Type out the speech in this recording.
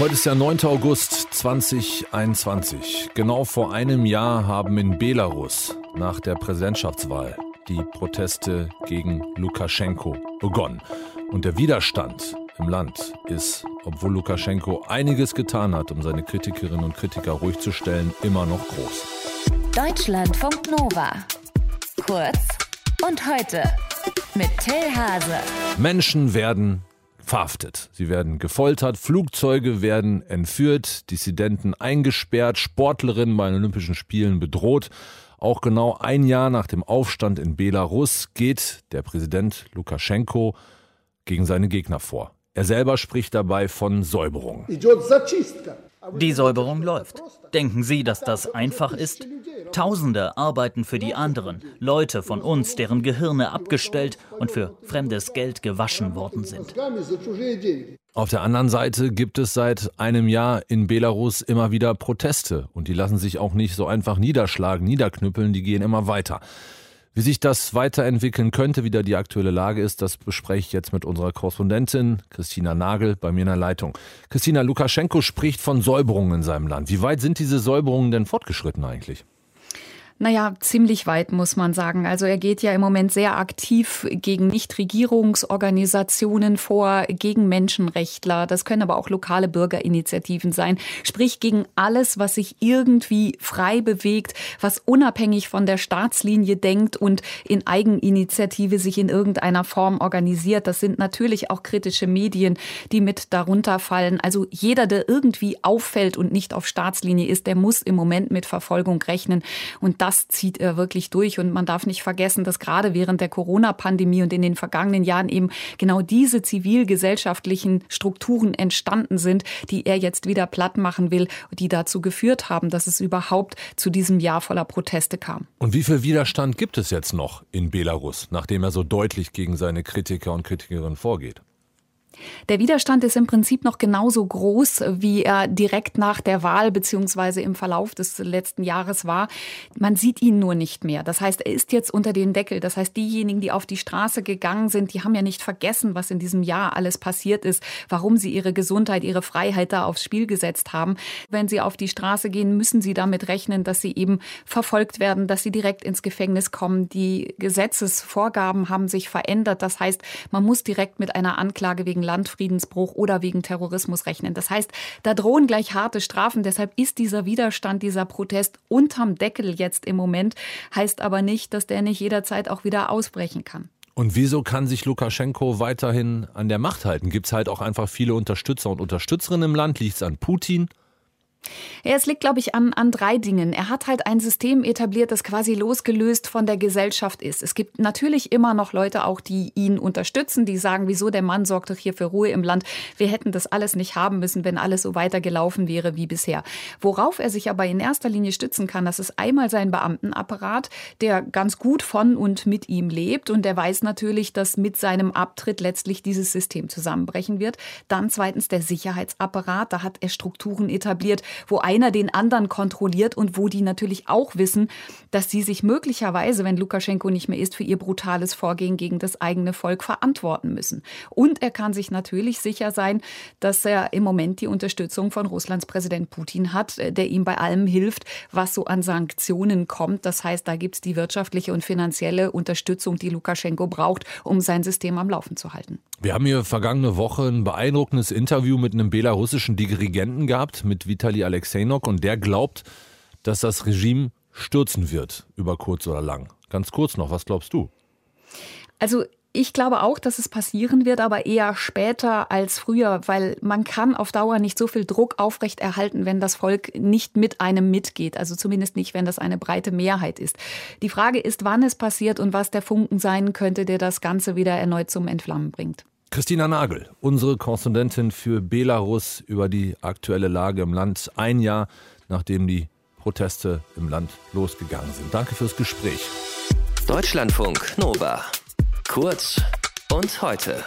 Heute ist der 9. August 2021. Genau vor einem Jahr haben in Belarus nach der Präsidentschaftswahl die Proteste gegen Lukaschenko begonnen. Und der Widerstand im Land ist, obwohl Lukaschenko einiges getan hat, um seine Kritikerinnen und Kritiker ruhig zu stellen, immer noch groß. Deutschlandfunk Nova. Kurz und heute mit Till Hase. Menschen werden verhaftet. Sie werden gefoltert, Flugzeuge werden entführt, Dissidenten eingesperrt, Sportlerinnen bei den Olympischen Spielen bedroht. Auch genau ein Jahr nach dem Aufstand in Belarus geht der Präsident Lukaschenko gegen seine Gegner vor. Er selber spricht dabei von Säuberung. Die Säuberung läuft. Denken Sie, dass das einfach ist? Tausende arbeiten für die anderen, Leute von uns, deren Gehirne abgestellt und für fremdes Geld gewaschen worden sind. Auf der anderen Seite gibt es seit einem Jahr in Belarus immer wieder Proteste und die lassen sich auch nicht so einfach niederschlagen, niederknüppeln, die gehen immer weiter. Wie sich das weiterentwickeln könnte, wie da die aktuelle Lage ist, das bespreche ich jetzt mit unserer Korrespondentin Christina Nagel bei mir in der Leitung. Christina, Lukaschenko spricht von Säuberungen in seinem Land. Wie weit sind diese Säuberungen denn fortgeschritten eigentlich? Naja, ziemlich weit muss man sagen. Also er geht ja im Moment sehr aktiv gegen Nichtregierungsorganisationen vor, gegen Menschenrechtler. Das können aber auch lokale Bürgerinitiativen sein. Sprich gegen alles, was sich irgendwie frei bewegt, was unabhängig von der Staatslinie denkt und in Eigeninitiative sich in irgendeiner Form organisiert. Das sind natürlich auch kritische Medien, die mit darunter fallen. Also jeder, der irgendwie auffällt und nicht auf Staatslinie ist, der muss im Moment mit Verfolgung rechnen. Und das das zieht er wirklich durch. Und man darf nicht vergessen, dass gerade während der Corona-Pandemie und in den vergangenen Jahren eben genau diese zivilgesellschaftlichen Strukturen entstanden sind, die er jetzt wieder platt machen will, die dazu geführt haben, dass es überhaupt zu diesem Jahr voller Proteste kam. Und wie viel Widerstand gibt es jetzt noch in Belarus, nachdem er so deutlich gegen seine Kritiker und Kritikerinnen vorgeht? Der Widerstand ist im Prinzip noch genauso groß, wie er direkt nach der Wahl beziehungsweise im Verlauf des letzten Jahres war. Man sieht ihn nur nicht mehr. Das heißt, er ist jetzt unter den Deckel. Das heißt, diejenigen, die auf die Straße gegangen sind, die haben ja nicht vergessen, was in diesem Jahr alles passiert ist, warum sie ihre Gesundheit, ihre Freiheit da aufs Spiel gesetzt haben. Wenn sie auf die Straße gehen, müssen sie damit rechnen, dass sie eben verfolgt werden, dass sie direkt ins Gefängnis kommen. Die Gesetzesvorgaben haben sich verändert. Das heißt, man muss direkt mit einer Anklage wegen Landfriedensbruch oder wegen Terrorismus rechnen. Das heißt, da drohen gleich harte Strafen. Deshalb ist dieser Widerstand, dieser Protest unterm Deckel jetzt im Moment, heißt aber nicht, dass der nicht jederzeit auch wieder ausbrechen kann. Und wieso kann sich Lukaschenko weiterhin an der Macht halten? Gibt es halt auch einfach viele Unterstützer und Unterstützerinnen im Land? Liegt es an Putin? Ja, es liegt, glaube ich, an, an drei Dingen. Er hat halt ein System etabliert, das quasi losgelöst von der Gesellschaft ist. Es gibt natürlich immer noch Leute auch, die ihn unterstützen, die sagen, wieso der Mann sorgt doch hier für Ruhe im Land. Wir hätten das alles nicht haben müssen, wenn alles so weitergelaufen wäre wie bisher. Worauf er sich aber in erster Linie stützen kann, das ist einmal sein Beamtenapparat, der ganz gut von und mit ihm lebt und der weiß natürlich, dass mit seinem Abtritt letztlich dieses System zusammenbrechen wird. Dann zweitens der Sicherheitsapparat, da hat er Strukturen etabliert, wo einer den anderen kontrolliert und wo die natürlich auch wissen, dass sie sich möglicherweise, wenn Lukaschenko nicht mehr ist, für ihr brutales Vorgehen gegen das eigene Volk verantworten müssen. Und er kann sich natürlich sicher sein, dass er im Moment die Unterstützung von Russlands Präsident Putin hat, der ihm bei allem hilft, was so an Sanktionen kommt. Das heißt, da gibt es die wirtschaftliche und finanzielle Unterstützung, die Lukaschenko braucht, um sein System am Laufen zu halten. Wir haben hier vergangene Woche ein beeindruckendes Interview mit einem belarussischen Dirigenten gehabt, mit Vitali Vitali Alexejnok und der glaubt, dass das Regime stürzen wird, über kurz oder lang. Ganz kurz noch, was glaubst du? Also ich glaube auch, dass es passieren wird, aber eher später als früher, weil man kann auf Dauer nicht so viel Druck aufrechterhalten, wenn das Volk nicht mit einem mitgeht. Also zumindest nicht, wenn das eine breite Mehrheit ist. Die Frage ist, wann es passiert und was der Funken sein könnte, der das Ganze wieder erneut zum Entflammen bringt. Christina Nagel, unsere Korrespondentin für Belarus über die aktuelle Lage im Land, ein Jahr nachdem die Proteste im Land losgegangen sind. Danke fürs Gespräch. Deutschlandfunk Nova. Kurz und heute.